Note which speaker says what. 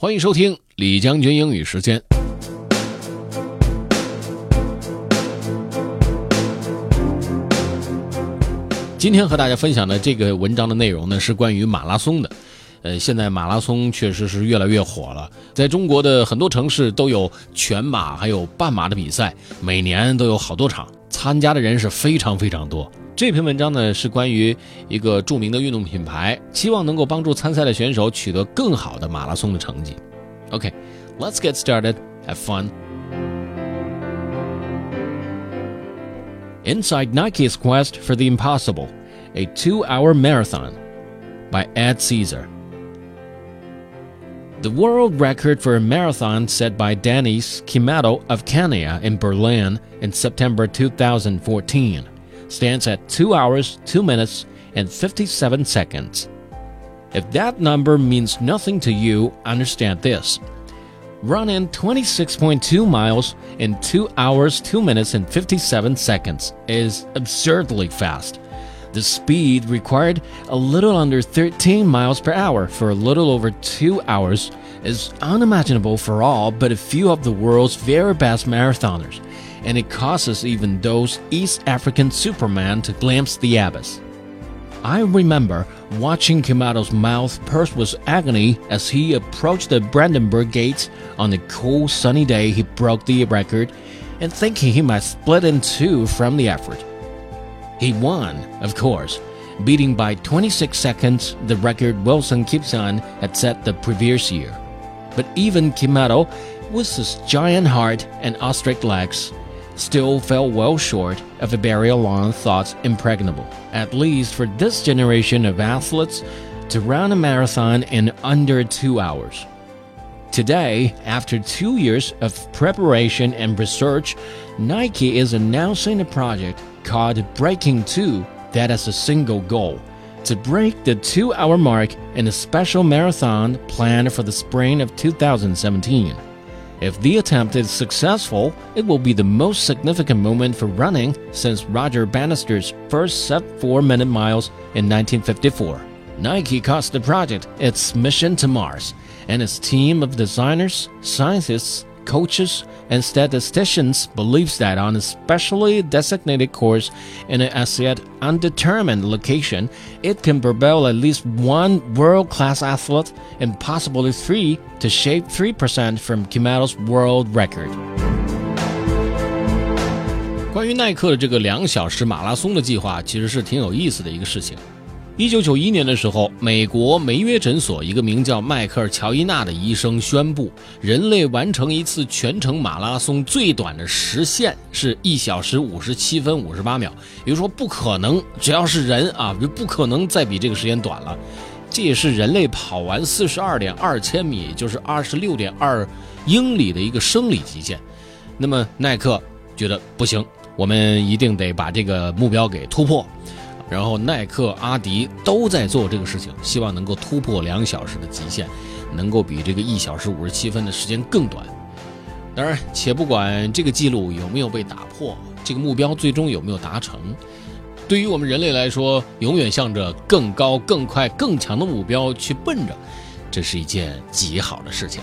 Speaker 1: 欢迎收听李将军英语时间。今天和大家分享的这个文章的内容呢，是关于马拉松的。呃，现在马拉松确实是越来越火了，在中国的很多城市都有全马还有半马的比赛，每年都有好多场，参加的人是非常非常多。这篇文章呢是关于一个著名的运动品牌，希望能够帮助参赛的选手取得更好的马拉松的成绩。OK，let's get started. Have fun. Inside Nike's Quest for the Impossible, a two-hour marathon by Ed Caesar. The world record for a marathon set by Dennis Kimetto of Kenya in Berlin in September 2014 stands at 2 hours, 2 minutes, and 57 seconds. If that number means nothing to you, understand this. Running 26.2 miles in 2 hours, 2 minutes, and 57 seconds is absurdly fast. The speed required, a little under 13 miles per hour for a little over 2 hours, is unimaginable for all but a few of the world's very best marathoners and it causes even those East African supermen to glimpse the abyss. I remember watching Kimetto's mouth pursed with agony as he approached the Brandenburg Gates on the cool sunny day he broke the record and thinking he might split in two from the effort. He won, of course, beating by 26 seconds the record Wilson Kipsang had set the previous year. But even Kimetto, with his giant heart and ostrich legs, still fell well short of a barrier long thought impregnable, at least for this generation of athletes, to run a marathon in under two hours. Today, after two years of preparation and research, Nike is announcing a project called Breaking 2 that has a single goal to break the two hour mark in a special marathon planned for the spring of 2017. If the attempt is successful, it will be the most significant moment for running since Roger Bannister's first sub 4 minute miles in 1954. Nike calls the project its mission to Mars, and its team of designers, scientists, coaches and statisticians believes that on a specially designated course in an as yet undetermined location, it can propel at least one world class athlete and possibly three to shave 3% from Kimetto's world record. 关于耐克的这个两小时马拉松的计划，其实是挺有意思的一个事情。一九九一年的时候，美国梅约诊所一个名叫迈克尔·乔伊纳的医生宣布，人类完成一次全程马拉松最短的时限是一小时五十七分五十八秒。也就是说，不可能，只要是人啊，就不可能再比这个时间短了。这也是人类跑完四十二点二千米，就是二十六点二英里的一个生理极限。那么耐克觉得不行，我们一定得把这个目标给突破。然后，耐克、阿迪都在做这个事情，希望能够突破两小时的极限，能够比这个一小时五十七分的时间更短。当然，且不管这个记录有没有被打破，这个目标最终有没有达成，对于我们人类来说，永远向着更高、更快、更强的目标去奔着，这是一件极好的事情。